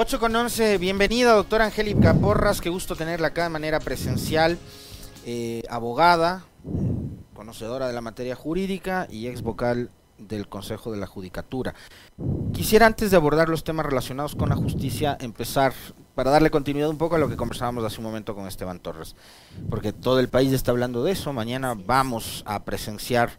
8 con 11, bienvenida doctora Angélica Porras, qué gusto tenerla acá de manera presencial, eh, abogada, conocedora de la materia jurídica y ex vocal del Consejo de la Judicatura. Quisiera antes de abordar los temas relacionados con la justicia empezar para darle continuidad un poco a lo que conversábamos hace un momento con Esteban Torres, porque todo el país está hablando de eso, mañana vamos a presenciar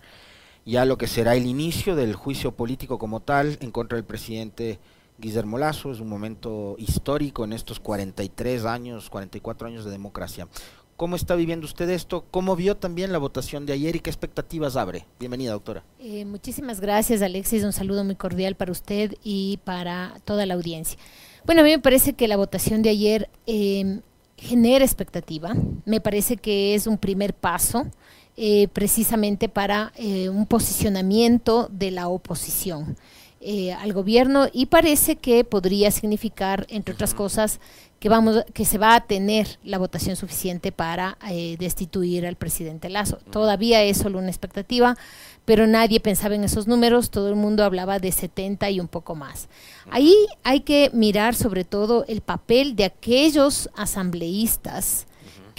ya lo que será el inicio del juicio político como tal en contra del presidente Guillermo Lazo, es un momento histórico en estos 43 años, 44 años de democracia. ¿Cómo está viviendo usted esto? ¿Cómo vio también la votación de ayer y qué expectativas abre? Bienvenida, doctora. Eh, muchísimas gracias, Alexis. Un saludo muy cordial para usted y para toda la audiencia. Bueno, a mí me parece que la votación de ayer eh, genera expectativa. Me parece que es un primer paso eh, precisamente para un posicionamiento de la oposición. Eh, al gobierno y parece que podría significar, entre otras cosas, que vamos que se va a tener la votación suficiente para eh, destituir al presidente Lazo. Todavía es solo una expectativa, pero nadie pensaba en esos números, todo el mundo hablaba de 70 y un poco más. Ahí hay que mirar sobre todo el papel de aquellos asambleístas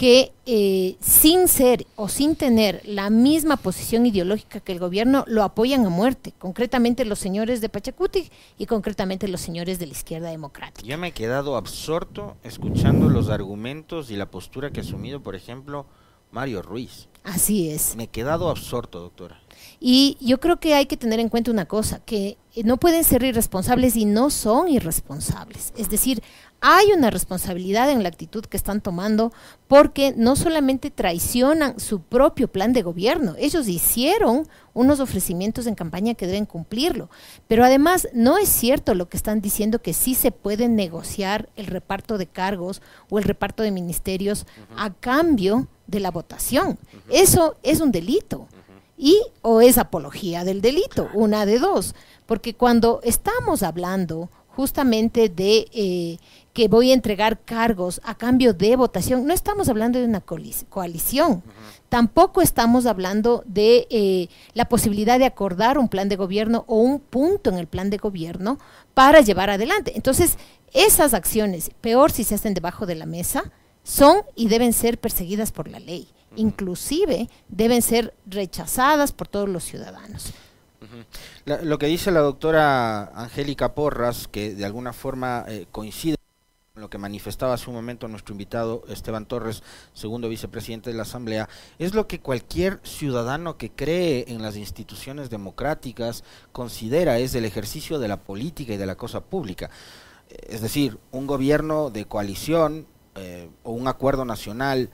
que eh, sin ser o sin tener la misma posición ideológica que el gobierno lo apoyan a muerte, concretamente los señores de Pachacuti y concretamente los señores de la izquierda democrática. Yo me he quedado absorto escuchando los argumentos y la postura que ha asumido, por ejemplo, Mario Ruiz. Así es. Me he quedado absorto, doctora. Y yo creo que hay que tener en cuenta una cosa, que no pueden ser irresponsables y no son irresponsables. Es decir, hay una responsabilidad en la actitud que están tomando porque no solamente traicionan su propio plan de gobierno, ellos hicieron unos ofrecimientos en campaña que deben cumplirlo, pero además no es cierto lo que están diciendo que sí se puede negociar el reparto de cargos o el reparto de ministerios a cambio de la votación. Eso es un delito. Y o es apología del delito, una de dos, porque cuando estamos hablando justamente de eh, que voy a entregar cargos a cambio de votación, no estamos hablando de una coalición, tampoco estamos hablando de eh, la posibilidad de acordar un plan de gobierno o un punto en el plan de gobierno para llevar adelante. Entonces, esas acciones, peor si se hacen debajo de la mesa, son y deben ser perseguidas por la ley. Inclusive deben ser rechazadas por todos los ciudadanos. Lo que dice la doctora Angélica Porras, que de alguna forma eh, coincide con lo que manifestaba hace un momento nuestro invitado Esteban Torres, segundo vicepresidente de la Asamblea, es lo que cualquier ciudadano que cree en las instituciones democráticas considera es el ejercicio de la política y de la cosa pública. Es decir, un gobierno de coalición eh, o un acuerdo nacional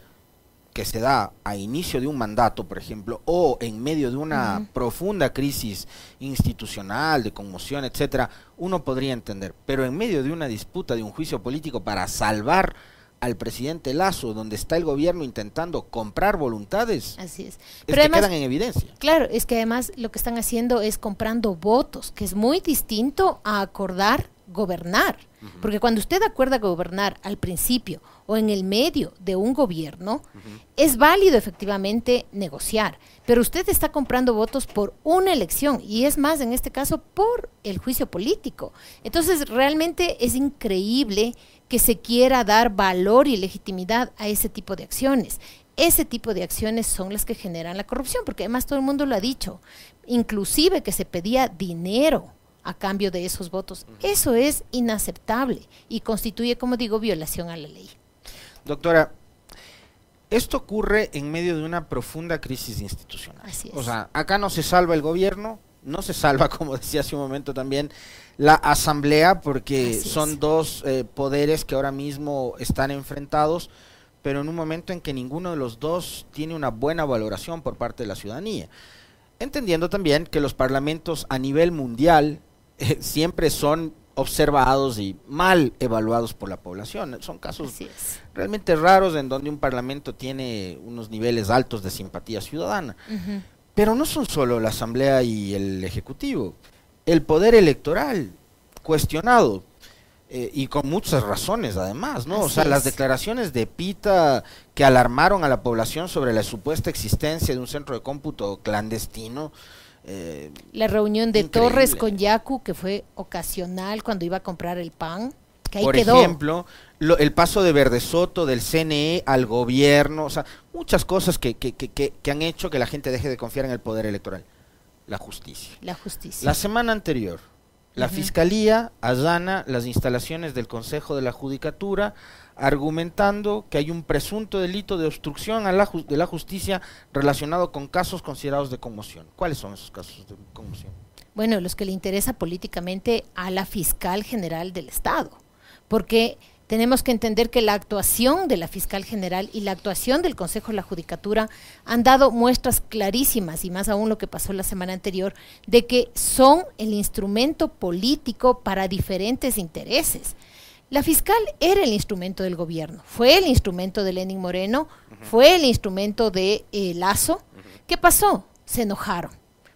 que se da a inicio de un mandato, por ejemplo, o en medio de una profunda crisis institucional, de conmoción, etcétera, uno podría entender. Pero en medio de una disputa, de un juicio político para salvar al presidente Lazo, donde está el gobierno intentando comprar voluntades, Así es. Pero que quedan en evidencia. Claro, es que además lo que están haciendo es comprando votos, que es muy distinto a acordar gobernar. Porque cuando usted acuerda gobernar al principio o en el medio de un gobierno, es válido efectivamente negociar, pero usted está comprando votos por una elección y es más, en este caso, por el juicio político. Entonces, realmente es increíble que se quiera dar valor y legitimidad a ese tipo de acciones. Ese tipo de acciones son las que generan la corrupción, porque además todo el mundo lo ha dicho, inclusive que se pedía dinero a cambio de esos votos. Eso es inaceptable y constituye, como digo, violación a la ley. Doctora, esto ocurre en medio de una profunda crisis institucional. Así es. O sea, acá no se salva el gobierno, no se salva, como decía hace un momento también, la asamblea, porque son dos eh, poderes que ahora mismo están enfrentados, pero en un momento en que ninguno de los dos tiene una buena valoración por parte de la ciudadanía. Entendiendo también que los parlamentos a nivel mundial siempre son observados y mal evaluados por la población. Son casos realmente raros en donde un parlamento tiene unos niveles altos de simpatía ciudadana. Pero no son solo la Asamblea y el Ejecutivo. El poder electoral, cuestionado, eh, y con muchas razones además, ¿no? o sea, las declaraciones de Pita que alarmaron a la población sobre la supuesta existencia de un centro de cómputo clandestino, la reunión de Torres con Yacu, que fue ocasional cuando iba a comprar el pan. que ahí Por ejemplo, el paso de Verde Soto, del CNE al gobierno, o sea, muchas cosas que, que, que, que, han hecho que la gente deje de confiar en el poder electoral. La justicia. La justicia. La semana anterior, la Fiscalía allana las instalaciones del Consejo de la Judicatura argumentando que hay un presunto delito de obstrucción a la de la justicia relacionado con casos considerados de conmoción. ¿Cuáles son esos casos de conmoción? Bueno, los que le interesa políticamente a la fiscal general del Estado, porque tenemos que entender que la actuación de la fiscal general y la actuación del Consejo de la Judicatura han dado muestras clarísimas, y más aún lo que pasó la semana anterior, de que son el instrumento político para diferentes intereses. La fiscal era el instrumento del gobierno, fue el instrumento de Lenin Moreno, fue el instrumento de eh, Lazo. ¿Qué pasó? Se enojaron.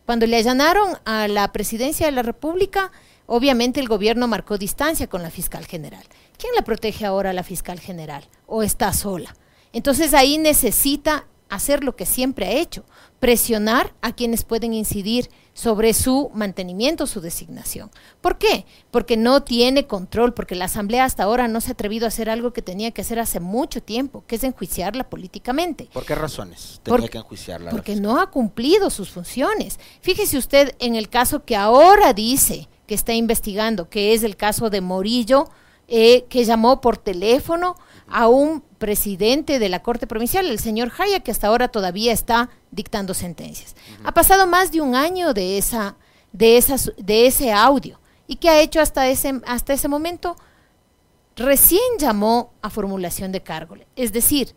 Cuando le allanaron a la presidencia de la República, obviamente el gobierno marcó distancia con la fiscal general. ¿quién la protege ahora a la fiscal general? ¿O está sola? Entonces ahí necesita hacer lo que siempre ha hecho, presionar a quienes pueden incidir sobre su mantenimiento, su designación. ¿Por qué? Porque no tiene control, porque la Asamblea hasta ahora no se ha atrevido a hacer algo que tenía que hacer hace mucho tiempo, que es enjuiciarla políticamente. ¿Por qué razones tenía que enjuiciarla? Porque no ha cumplido sus funciones. Fíjese usted en el caso que ahora dice que está investigando, que es el caso de Morillo, eh, que llamó por teléfono a un presidente de la Corte Provincial, el señor Jaya, que hasta ahora todavía está dictando sentencias. Ha pasado más de un año de, esa, de, ese audio. ¿Y qué ha hecho hasta ese, hasta ese momento? Recién llamó a formulación de cargo. Es decir,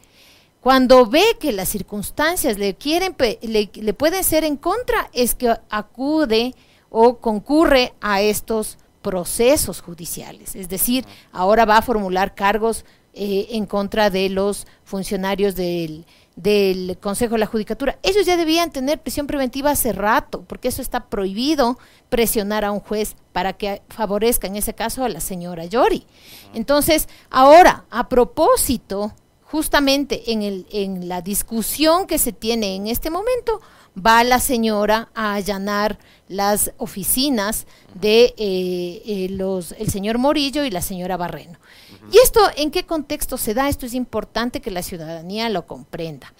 cuando ve que las circunstancias le, quieren, le, le pueden ser en contra, es que acude o concurre a estos procesos judiciales. Es decir, ahora va a formular cargos eh, en contra de los funcionarios del, del Consejo de la Judicatura. Ellos ya debían tener prisión preventiva hace rato, porque eso está prohibido presionar a un juez para que favorezca en ese caso a la señora Yori. Entonces, ahora, a propósito, justamente en, el, en la discusión que se tiene en este momento, va la señora a allanar las oficinas de eh, eh, los, el señor Morillo y la señora Barreno. ¿Y esto en qué contexto se da? Esto es importante que la ciudadanía lo comprenda.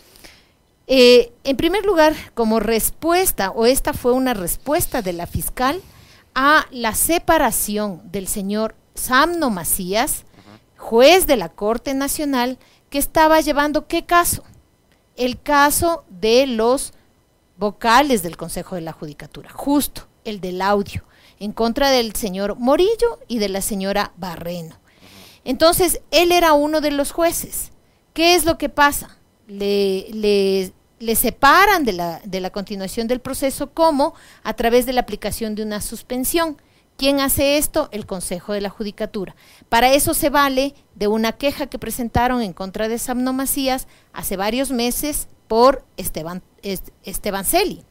Eh, en primer lugar, como respuesta, o esta fue una respuesta de la fiscal a la separación del señor Samno Macías, juez de la Corte Nacional, que estaba llevando qué caso? El caso de los vocales del Consejo de la Judicatura, justo el del audio, en contra del señor Morillo y de la señora Barreno. Entonces, él era uno de los jueces. ¿Qué es lo que pasa? Le, le, le separan de la, continuación del proceso como a través de la aplicación de una suspensión. ¿Quién hace esto? El Consejo de la Judicatura. Para eso se vale de una queja que presentaron en contra de Samno Macías hace varios meses por Esteban, Esteban Celi.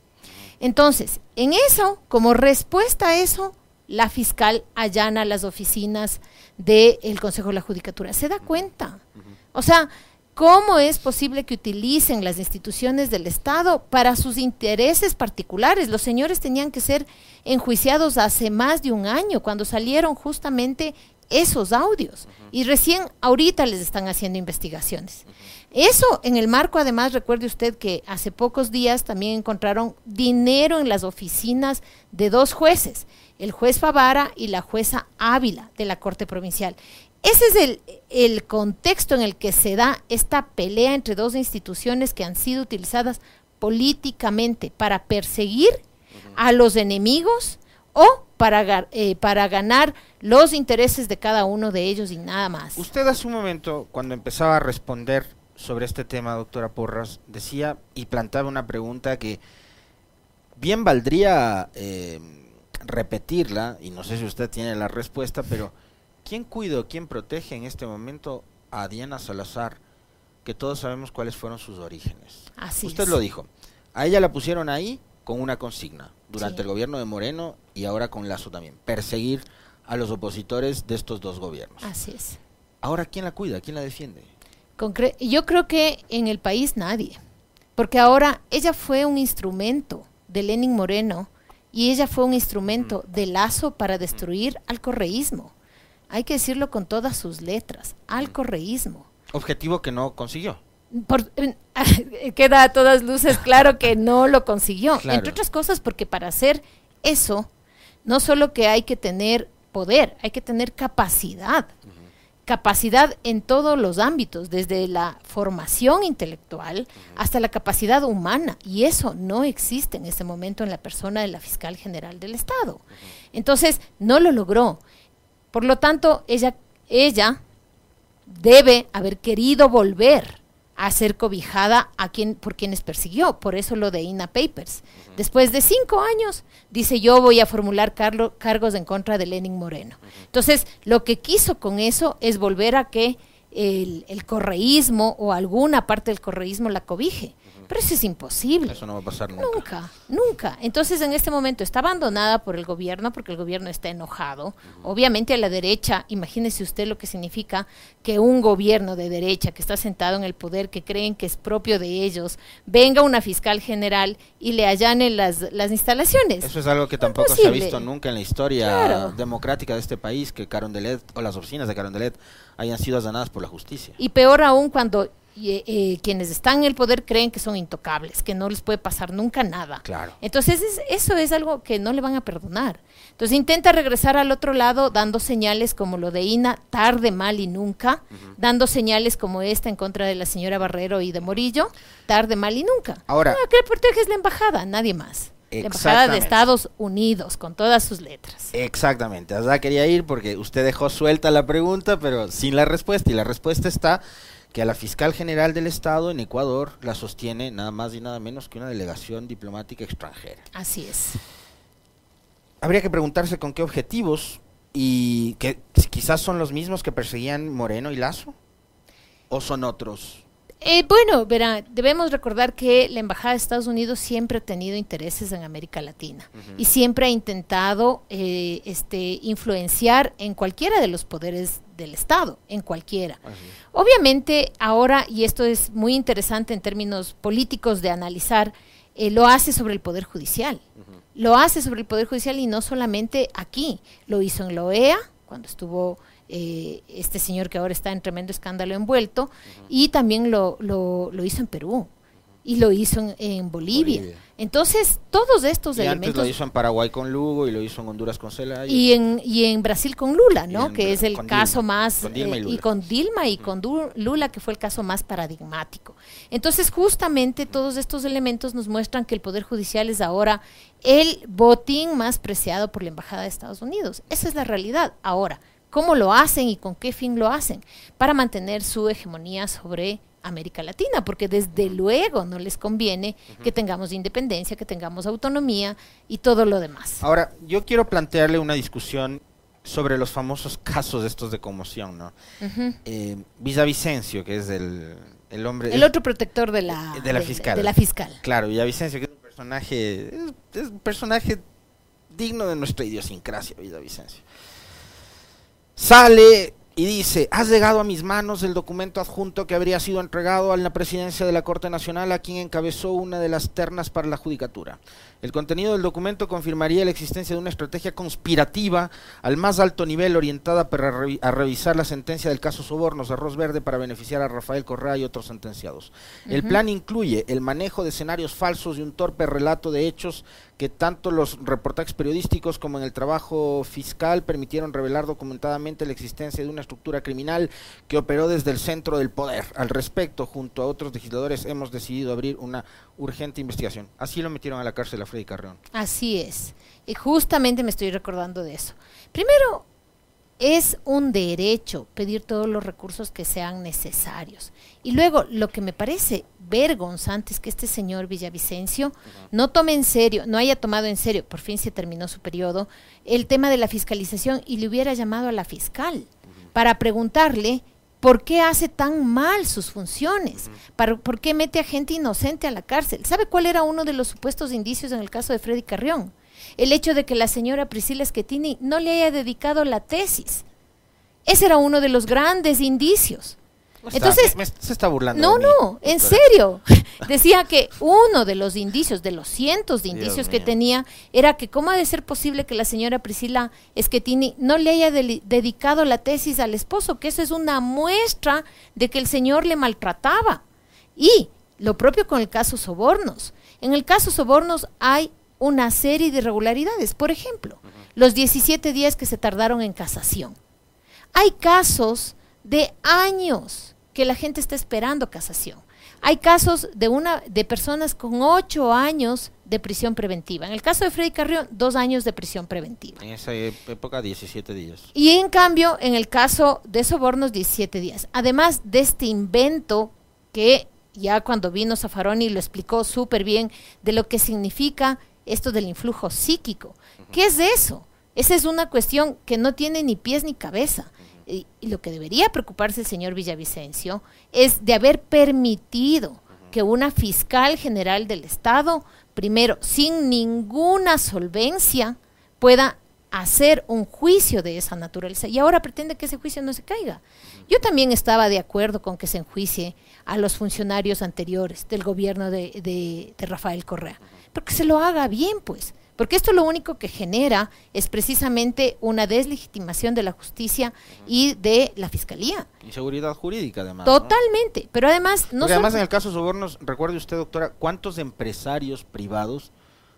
Entonces, en eso, como respuesta a eso, la fiscal allana las oficinas del Consejo de la Judicatura. ¿Se da cuenta? O sea, ¿cómo es posible que utilicen las instituciones del Estado para sus intereses particulares? Los señores tenían que ser enjuiciados hace más de un año, cuando salieron justamente esos audios. Y recién ahorita les están haciendo investigaciones. Eso en el marco, además, recuerde usted que hace pocos días también encontraron dinero en las oficinas de dos jueces, el juez Favara y la jueza Ávila de la Corte Provincial. Ese es el, contexto en el que se da esta pelea entre dos instituciones que han sido utilizadas políticamente para perseguir a los enemigos o para, eh, para ganar los intereses de cada uno de ellos y nada más. Usted hace un momento, cuando empezaba a responder sobre este tema, doctora Porras, decía y plantaba una pregunta que bien valdría eh, repetirla, y no sé si usted tiene la respuesta, pero ¿quién cuida o quién protege en este momento a Diana Salazar, que todos sabemos cuáles fueron sus orígenes? Así usted lo dijo, a ella la pusieron ahí con una consigna, durante el gobierno de Moreno y ahora con Lazo también, perseguir a los opositores de estos dos gobiernos. Así es. Ahora, ¿quién la cuida? ¿Quién la defiende? Yo creo que en el país nadie, porque ahora ella fue un instrumento de Lenin Moreno y ella fue un instrumento de Lazo para destruir al correísmo. hay que decirlo con todas sus letras, al correísmo. Objetivo que no consiguió. Por, queda a todas luces claro que no lo consiguió. Entre otras cosas porque para hacer eso, no solo que hay que tener poder, hay que tener capacidad. Capacidad en todos los ámbitos, desde la formación intelectual hasta la capacidad humana. Y eso no existe en este momento en la persona de la fiscal general del Estado. Entonces, no lo logró. Por lo tanto, ella, ella debe haber querido volver a ser cobijada a quien, por quienes persiguió. Por eso lo de INA Papers. Después de cinco años, dice yo voy a formular cargos en contra de Lenin Moreno. Entonces, lo que quiso con eso es volver a que el, el correísmo o alguna parte del correísmo la cobije. Pero eso es imposible. Eso no va a pasar nunca. Nunca, nunca. Entonces, en este momento está abandonada por el gobierno porque el gobierno está enojado. Obviamente a la derecha, imagínese usted lo que significa que un gobierno de derecha que está sentado en el poder, que creen que es propio de ellos, venga una fiscal general y le allane las, las instalaciones. Eso es algo que tampoco se ha visto nunca en la historia democrática de este país, que Carondelet o las oficinas de Carondelet hayan sido allanadas por la justicia. Y peor aún cuando y, eh, quienes están en el poder creen que son intocables, que no les puede pasar nunca nada. Claro. Entonces eso es algo que no le van a perdonar. Entonces intenta regresar al otro lado dando señales como lo de Ina, tarde, mal y nunca, dando señales como esta en contra de la señora Barrero y de Morillo, tarde, mal y nunca. Ahora, no, que protege es la embajada, nadie más. La embajada de Estados Unidos, con todas sus letras. Exactamente, allá quería ir porque usted dejó suelta la pregunta, pero sin la respuesta, y la respuesta está que a la fiscal general del Estado en Ecuador la sostiene nada más y nada menos que una delegación diplomática extranjera. Así es. Habría que preguntarse con qué objetivos y que quizás son los mismos que perseguían Moreno y Lazo o son otros. Eh, bueno, verá, debemos recordar que la Embajada de Estados Unidos siempre ha tenido intereses en América Latina y siempre ha intentado eh, este, influenciar en cualquiera de los poderes del Estado, en cualquiera. Obviamente, ahora, y esto es muy interesante en términos políticos de analizar, eh, lo hace sobre el Poder Judicial. Lo hace sobre el Poder Judicial y no solamente aquí, lo hizo en la OEA, cuando estuvo eh, este señor que ahora está en tremendo escándalo envuelto, y también lo, lo, lo, hizo en Perú y lo hizo en, Bolivia. Entonces, todos estos y elementos... Antes lo hizo en Paraguay con Lugo y lo hizo en Honduras con Celaya. Y en, y en Brasil con Lula, ¿no? Que es el caso más... Eh, y, con Dilma y con Lula, que fue el caso más paradigmático. Entonces, justamente todos estos elementos nos muestran que el Poder Judicial es ahora el botín más preciado por la Embajada de Estados Unidos. Esa es la realidad. Ahora, cómo lo hacen y con qué fin lo hacen, para mantener su hegemonía sobre América Latina, porque desde luego no les conviene que tengamos independencia, que tengamos autonomía y todo lo demás. Ahora, yo quiero plantearle una discusión sobre los famosos casos estos de conmoción, ¿no? Eh, Villavicencio, que es el, el hombre... El otro protector de la, de, la fiscal. De la fiscal. Claro, Villavicencio, que es un personaje, es un personaje digno de nuestra idiosincrasia, Villavicencio. 三零 y dice, has llegado a mis manos el documento adjunto que habría sido entregado a la presidencia de la Corte Nacional a quien encabezó una de las ternas para la judicatura. El contenido del documento confirmaría la existencia de una estrategia conspirativa al más alto nivel orientada para a revisar la sentencia del caso Sobornos de Arroz Verde para beneficiar a Rafael Correa y otros sentenciados. El plan incluye el manejo de escenarios falsos y un torpe relato de hechos que tanto los reportajes periodísticos como en el trabajo fiscal permitieron revelar documentadamente la existencia de una estructura criminal que operó desde el centro del poder. Al respecto, junto a otros legisladores, hemos decidido abrir una urgente investigación. Así lo metieron a la cárcel a Freddy Carreón. Así es. Y justamente me estoy recordando de eso. Primero, es un derecho pedir todos los recursos que sean necesarios. Y luego, lo que me parece vergonzante es que este señor Villavicencio no tome en serio, no haya tomado en serio, por fin se terminó su periodo, el tema de la fiscalización y le hubiera llamado a la fiscal para preguntarle ¿Por qué hace tan mal sus funciones? ¿Por qué mete a gente inocente a la cárcel? ¿Sabe cuál era uno de los supuestos indicios en el caso de Freddy Carrión? El hecho de que la señora Priscila Schettini no le haya dedicado la tesis. Ese era uno de los grandes indicios. Entonces, se está burlando. No, no, en serio. Decía que uno de los indicios, de los cientos de indicios que tenía, era que cómo ha de ser posible que la señora Priscila Schettini no le haya dedicado la tesis al esposo, que eso es una muestra de que el señor le maltrataba. Y lo propio con el caso Sobornos. En el caso Sobornos hay una serie de irregularidades. Por ejemplo, los 17 días que se tardaron en casación. Hay casos de años que la gente está esperando casación. Hay casos de una de personas con ocho años de prisión preventiva. En el caso de Freddy Carrión, dos años de prisión preventiva. En esa época, 17 días. Y en cambio, en el caso de sobornos, 17 días. Además de este invento que ya cuando vino Zaffaroni lo explicó súper bien de lo que significa esto del influjo psíquico. ¿Qué es eso? Esa es una cuestión que no tiene ni pies ni cabeza y, lo que debería preocuparse el señor Villavicencio es de haber permitido que una fiscal general del Estado, primero, sin ninguna solvencia, pueda hacer un juicio de esa naturaleza y ahora pretende que ese juicio no se caiga. Yo también estaba de acuerdo con que se enjuicie a los funcionarios anteriores del gobierno de, de, de Rafael Correa, pero que se lo haga bien, pues. Porque esto lo único que genera es precisamente una deslegitimación de la justicia y de la fiscalía. Inseguridad jurídica, además. Totalmente. Pero además, no Porque además, en el caso de sobornos, recuerde usted, doctora, ¿cuántos empresarios privados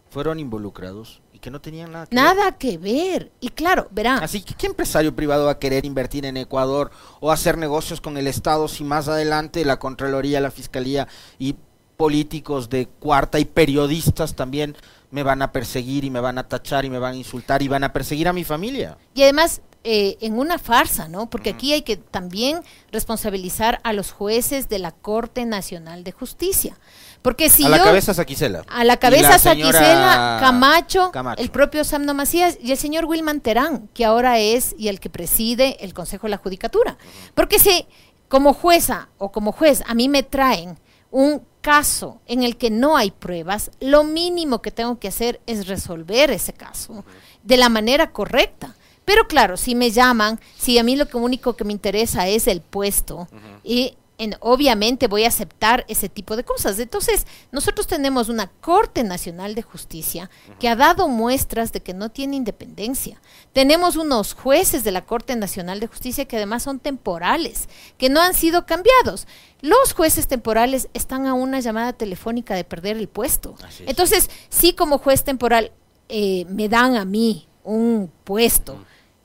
fueron involucrados y que no tenían nada que nada ver? que ver. Y claro, verán. Así que, ¿qué empresario privado va a querer invertir en Ecuador o hacer negocios con el Estado si más adelante la Contraloría, la Fiscalía y políticos de cuarta y periodistas también me van a perseguir y me van a tachar y me van a insultar y van a perseguir a mi familia. Y además, eh, en una farsa, ¿no? Porque aquí hay que también responsabilizar a los jueces de la Corte Nacional de Justicia. Porque si a la cabeza Saquicela. A la cabeza Saquicela, Camacho, el propio Samno Macías y el señor Wilman Terán, que ahora es y el que preside el Consejo de la Judicatura. Porque si como jueza o como juez a mí me traen un caso en el que no hay pruebas, lo mínimo que tengo que hacer es resolver ese caso de la manera correcta. Pero claro, si me llaman, si a mí lo único que me interesa es el puesto y obviamente voy a aceptar ese tipo de cosas. Entonces, nosotros tenemos una Corte Nacional de Justicia que ha dado muestras de que no tiene independencia. Tenemos unos jueces de la Corte Nacional de Justicia que además son temporales, que no han sido cambiados. Los jueces temporales están a una llamada telefónica de perder el puesto. Entonces, si como juez temporal eh, me dan a mí un puesto,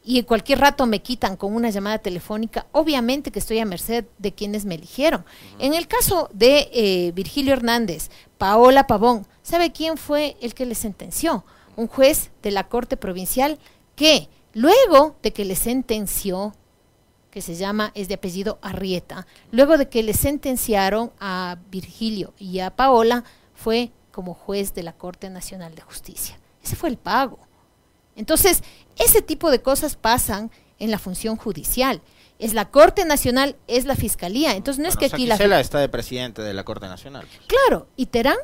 y en cualquier rato me quitan con una llamada telefónica, obviamente que estoy a merced de quienes me eligieron. En el caso de eh, Virgilio Hernández, Paola Pavón, ¿sabe quién fue el que le sentenció? Un juez de la Corte Provincial que luego de que le sentenció, que se llama, es de apellido Arrieta, luego de que le sentenciaron a Virgilio y a Paola, fue como juez de la Corte Nacional de Justicia. Ese fue el pago. Entonces, ese tipo de cosas pasan en la función judicial. Es la Corte Nacional, es la Fiscalía. Entonces no es que aquí la... está de presidente de la Corte Nacional. Pues. Claro, y Terán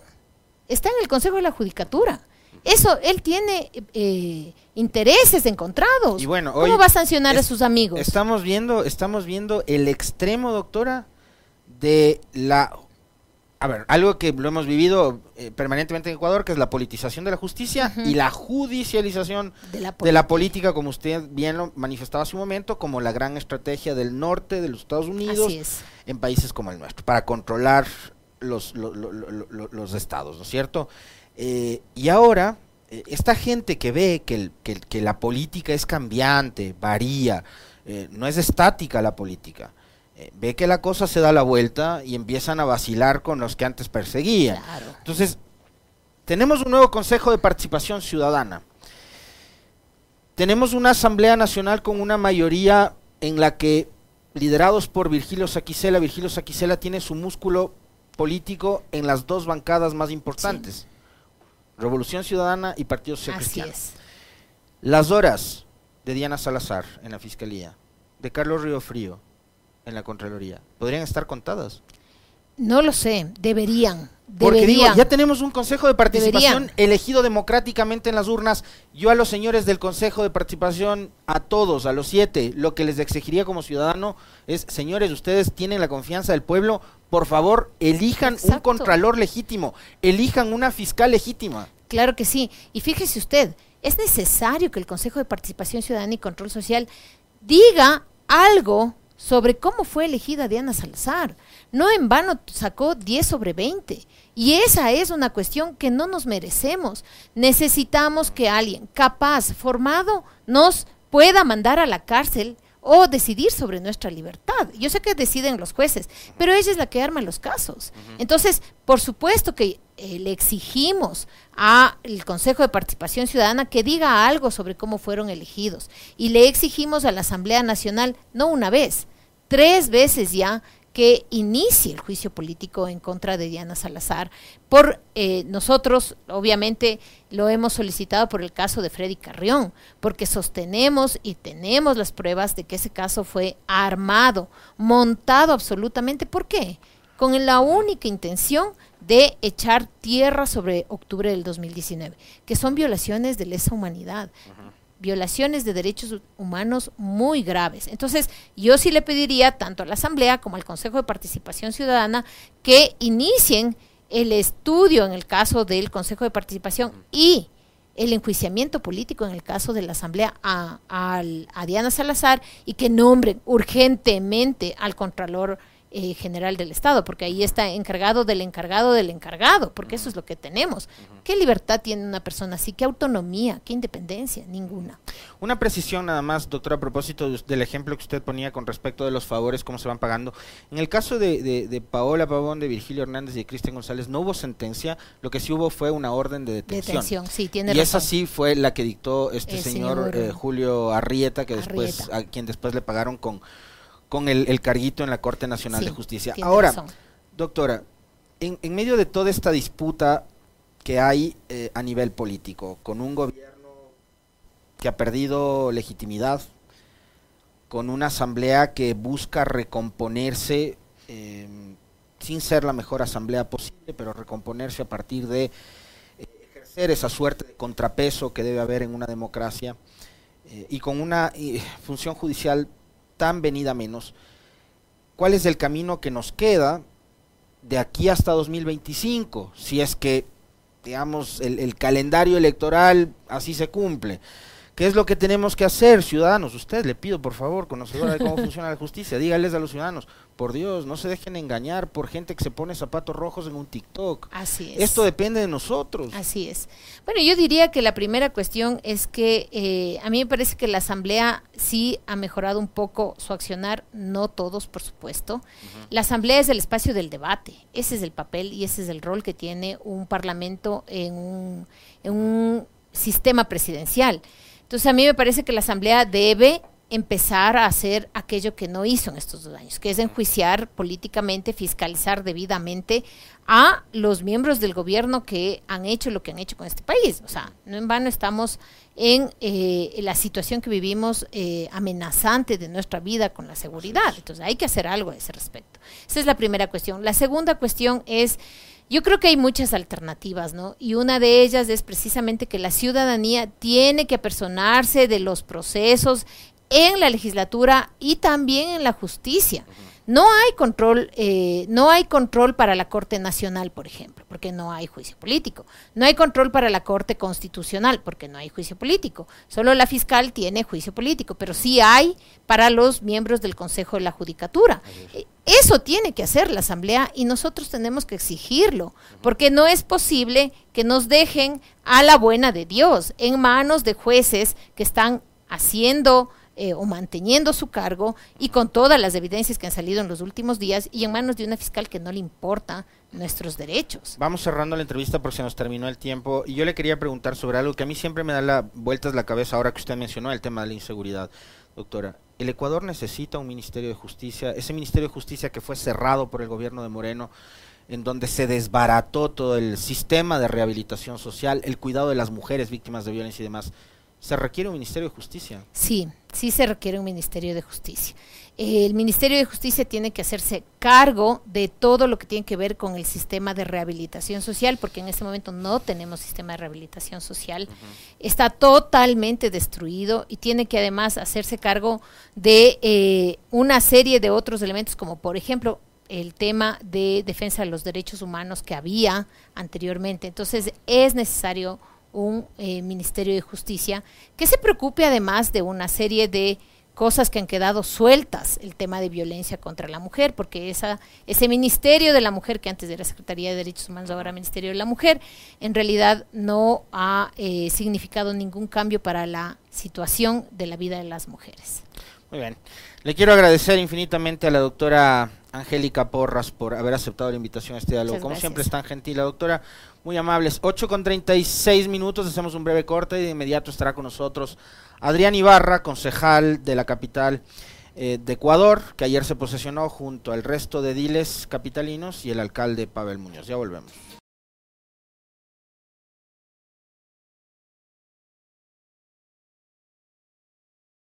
está en el Consejo de la Judicatura. Eso, él tiene eh, intereses encontrados. Y bueno, ¿Cómo va a sancionar a sus amigos? Estamos viendo, estamos viendo el extremo, doctora, de la a ver, algo que lo hemos vivido eh, permanentemente en Ecuador, que es la politización de la justicia y la judicialización de la, política, como usted bien lo manifestaba hace un momento, como la gran estrategia del norte de los Estados Unidos en países como el nuestro, para controlar los, los estados, ¿no es cierto? Eh, y ahora, eh, esta gente que ve que, que, la política es cambiante, varía, no es estática la política, eh, ve que la cosa se da la vuelta y empiezan a vacilar con los que antes perseguían. Entonces, tenemos un nuevo Consejo de Participación Ciudadana. Tenemos una Asamblea Nacional con una mayoría en la que, liderados por Virgilio Saquicela, Virgilio Saquicela tiene su músculo político en las dos bancadas más importantes, Revolución Ciudadana y Partido Social Cristiano. Las horas de Diana Salazar en la Fiscalía, de Carlos Río Frío, en la Contraloría podrían estar contadas. No lo sé, deberían. Porque digo, ya tenemos un consejo de participación elegido democráticamente en las urnas. Yo a los señores del consejo de participación, a todos, a los siete, lo que les exigiría como ciudadano es, señores, ustedes tienen la confianza del pueblo, por favor, elijan un contralor legítimo, elijan una fiscal legítima. Claro que sí. Y fíjese usted, es necesario que el Consejo de Participación Ciudadana y Control Social diga algo sobre cómo fue elegida Diana Salazar. No en vano sacó 10 sobre 20. Y esa es una cuestión que no nos merecemos. Necesitamos que alguien capaz, formado, nos pueda mandar a la cárcel o decidir sobre nuestra libertad. Yo sé que deciden los jueces, pero ella es la que arma los casos. Entonces, por supuesto que eh, le exigimos al Consejo de Participación Ciudadana que diga algo sobre cómo fueron elegidos. Y le exigimos a la Asamblea Nacional, no una vez, tres veces ya, que inicie el juicio político en contra de Diana Salazar. Por eh, nosotros, obviamente, lo hemos solicitado por el caso de Freddy Carrión, porque sostenemos y tenemos las pruebas de que ese caso fue armado, montado absolutamente. ¿Por qué? Con la única intención de echar tierra sobre octubre del 2019, que son violaciones de lesa humanidad violaciones de derechos humanos muy graves. Entonces, yo sí le pediría tanto a la Asamblea como al Consejo de Participación Ciudadana que inicien el estudio en el caso del Consejo de Participación y el enjuiciamiento político en el caso de la Asamblea a, a Diana Salazar y que nombren urgentemente al Contralor eh, general del Estado, porque ahí está encargado del encargado del encargado, porque eso es lo que tenemos. ¿Qué libertad tiene una persona así? ¿Qué autonomía? ¿Qué independencia? Ninguna. Una precisión nada más, doctora, a propósito del ejemplo que usted ponía con respecto de los favores, cómo se van pagando. En el caso de, Paola Pavón, de Virgilio Hernández y de Cristian González, no hubo sentencia, lo que sí hubo fue una orden de detención. detención sí, tiene y esa sí fue la que dictó este señor, eh, Julio Arrieta, que después, a quien después le pagaron con con el, carguito en la Corte Nacional de Justicia. Ahora, doctora, en, medio de toda esta disputa que hay eh, a nivel político, con un gobierno que ha perdido legitimidad, con una asamblea que busca recomponerse em, sin ser la mejor asamblea posible, pero recomponerse a partir de eh, ejercer esa suerte de contrapeso que debe haber en una democracia, eh, y con una función judicial tan venida menos, cuál es el camino que nos queda de aquí hasta 2025, si es que, digamos, el, el calendario electoral así se cumple. ¿Qué es lo que tenemos que hacer, ciudadanos? Usted le pido, por favor, conocedora de cómo funciona la justicia, dígales a los ciudadanos, por Dios, no se dejen engañar por gente que se pone zapatos rojos en un TikTok. Así es. Esto depende de nosotros. Así es. Bueno, yo diría que la primera cuestión es que eh, a mí me parece que la Asamblea sí ha mejorado un poco su accionar, no todos, por supuesto. La Asamblea es el espacio del debate, ese es el papel y ese es el rol que tiene un Parlamento en un, en un sistema presidencial. Entonces a mí me parece que la Asamblea debe empezar a hacer aquello que no hizo en estos dos años, que es enjuiciar políticamente, fiscalizar debidamente a los miembros del gobierno que han hecho lo que han hecho con este país. O sea, no en vano estamos en eh, la situación que vivimos eh, amenazante de nuestra vida con la seguridad. Entonces hay que hacer algo a ese respecto. Esa es la primera cuestión. La segunda cuestión es yo creo que hay muchas alternativas, ¿no? Y una de ellas es precisamente que la ciudadanía tiene que apersonarse de los procesos en la legislatura y también en la justicia. No hay control, eh, no hay control para la Corte Nacional, por ejemplo, porque no hay juicio político. No hay control para la Corte Constitucional, porque no hay juicio político. Solo la fiscal tiene juicio político, pero sí hay para los miembros del Consejo de la Judicatura. Eh, eso tiene que hacer la Asamblea y nosotros tenemos que exigirlo, porque no es posible que nos dejen a la buena de Dios en manos de jueces que están haciendo eh, o manteniendo su cargo y con todas las evidencias que han salido en los últimos días y en manos de una fiscal que no le importa nuestros derechos. Vamos cerrando la entrevista porque se nos terminó el tiempo y yo le quería preguntar sobre algo que a mí siempre me da la, vueltas la cabeza ahora que usted mencionó el tema de la inseguridad. Doctora, el Ecuador necesita un Ministerio de Justicia, ese Ministerio de Justicia que fue cerrado por el gobierno de Moreno, en donde se desbarató todo el sistema de rehabilitación social, el cuidado de las mujeres víctimas de violencia y demás se requiere un Ministerio de Justicia. Sí, sí se requiere un Ministerio de Justicia. El Ministerio de Justicia tiene que hacerse cargo de todo lo que tiene que ver con el sistema de rehabilitación social, porque en este momento no tenemos sistema de rehabilitación social. Está totalmente destruido y tiene que además hacerse cargo de eh, una serie de otros elementos, como por ejemplo el tema de defensa de los derechos humanos que había anteriormente. Entonces es necesario un eh, Ministerio de Justicia que se preocupe además de una serie de cosas que han quedado sueltas, el tema de violencia contra la mujer, porque esa, ese Ministerio de la Mujer, que antes era Secretaría de Derechos Humanos, ahora Ministerio de la Mujer, en realidad no ha eh, significado ningún cambio para la situación de la vida de las mujeres. Muy bien. Le quiero agradecer infinitamente a la doctora Angélica Porras por haber aceptado la invitación a este diálogo. Como siempre es tan gentil la doctora, muy amables. 8 con 36 minutos, hacemos un breve corte y de inmediato estará con nosotros Adrián Ibarra, concejal de la capital eh, de Ecuador, que ayer se posesionó junto al resto de diles capitalinos y el alcalde Pavel Muñoz. Ya volvemos.